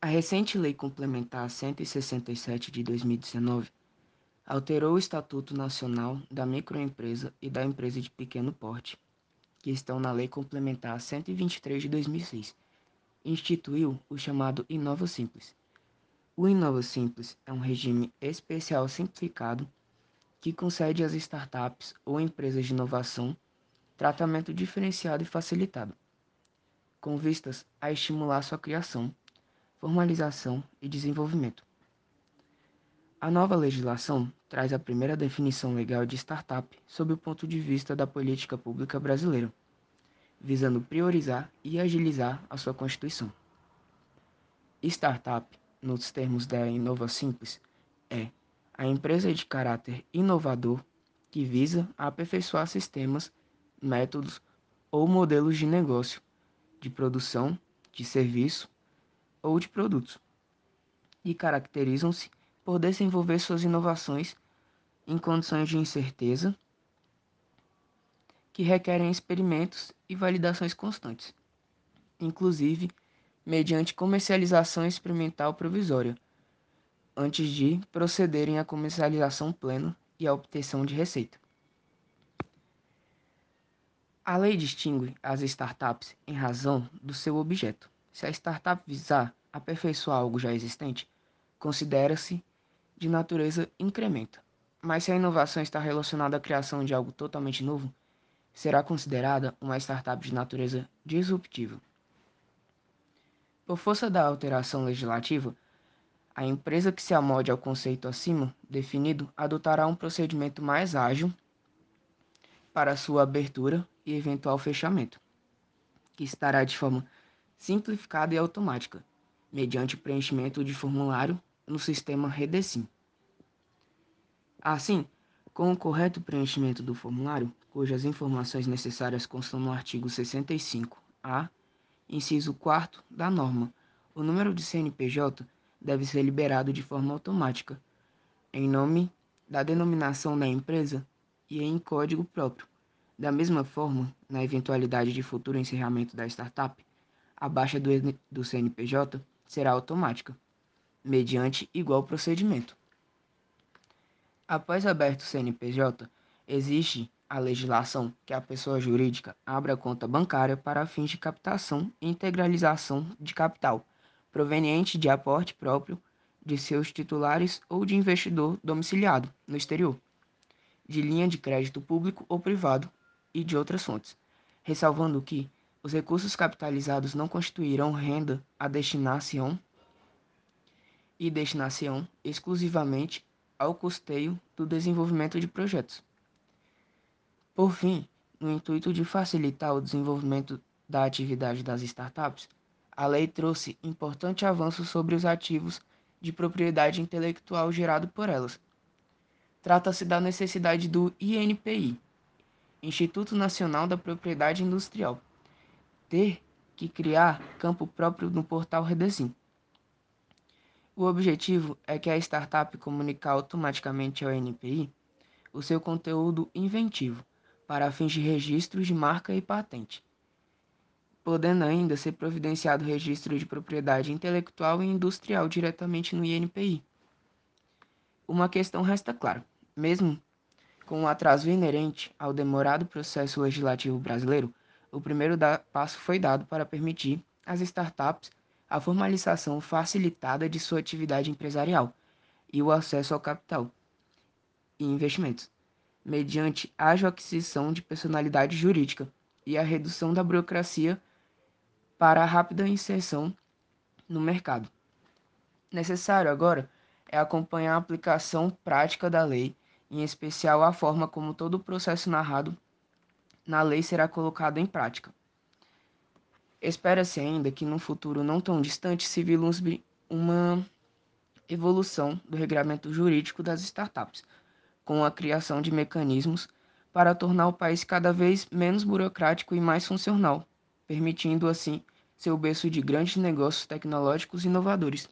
A recente Lei Complementar 167 de 2019 alterou o Estatuto Nacional da Microempresa e da Empresa de Pequeno Porte, que estão na Lei Complementar 123 de 2006, e instituiu o chamado Inova Simples. O Inova Simples é um regime especial simplificado que concede às startups ou empresas de inovação tratamento diferenciado e facilitado, com vistas a estimular sua criação formalização e desenvolvimento. A nova legislação traz a primeira definição legal de startup sob o ponto de vista da política pública brasileira, visando priorizar e agilizar a sua constituição. Startup, nos termos da Inova Simples, é a empresa de caráter inovador que visa aperfeiçoar sistemas, métodos ou modelos de negócio, de produção, de serviço ou de produtos, e caracterizam-se por desenvolver suas inovações em condições de incerteza que requerem experimentos e validações constantes, inclusive mediante comercialização experimental provisória, antes de procederem à comercialização plena e à obtenção de receita. A lei distingue as startups em razão do seu objeto. Se a startup visar aperfeiçoar algo já existente, considera-se de natureza incrementa. Mas se a inovação está relacionada à criação de algo totalmente novo, será considerada uma startup de natureza disruptiva. Por força da alteração legislativa, a empresa que se amode ao conceito acima definido adotará um procedimento mais ágil para sua abertura e eventual fechamento, que estará de forma simplificada e automática, mediante preenchimento de formulário no sistema Redecim. Assim, com o correto preenchimento do formulário, cujas informações necessárias constam no artigo 65-A, inciso 4 da norma, o número de CNPJ deve ser liberado de forma automática, em nome da denominação da empresa e em código próprio. Da mesma forma, na eventualidade de futuro encerramento da startup, a baixa do, do CNPJ será automática, mediante igual procedimento. Após aberto o CNPJ, existe a legislação que a pessoa jurídica abra conta bancária para fins de captação e integralização de capital proveniente de aporte próprio de seus titulares ou de investidor domiciliado no exterior, de linha de crédito público ou privado e de outras fontes, ressalvando que os recursos capitalizados não constituirão renda a destinação e destinação exclusivamente ao custeio do desenvolvimento de projetos. Por fim, no intuito de facilitar o desenvolvimento da atividade das startups, a lei trouxe importante avanço sobre os ativos de propriedade intelectual gerado por elas. Trata-se da necessidade do INPI, Instituto Nacional da Propriedade Industrial, ter que criar campo próprio no portal Redesim. O objetivo é que a startup comunique automaticamente ao NPI o seu conteúdo inventivo para fins de registro de marca e patente, podendo ainda ser providenciado registro de propriedade intelectual e industrial diretamente no INPI. Uma questão resta clara, mesmo com o atraso inerente ao demorado processo legislativo brasileiro, o primeiro passo foi dado para permitir às startups a formalização facilitada de sua atividade empresarial e o acesso ao capital e investimentos, mediante a aquisição de personalidade jurídica e a redução da burocracia para a rápida inserção no mercado. Necessário agora é acompanhar a aplicação prática da lei, em especial a forma como todo o processo narrado na lei será colocado em prática. Espera-se ainda que num futuro não tão distante se vislumbre uma evolução do regramento jurídico das startups, com a criação de mecanismos para tornar o país cada vez menos burocrático e mais funcional, permitindo assim ser o berço de grandes negócios tecnológicos inovadores.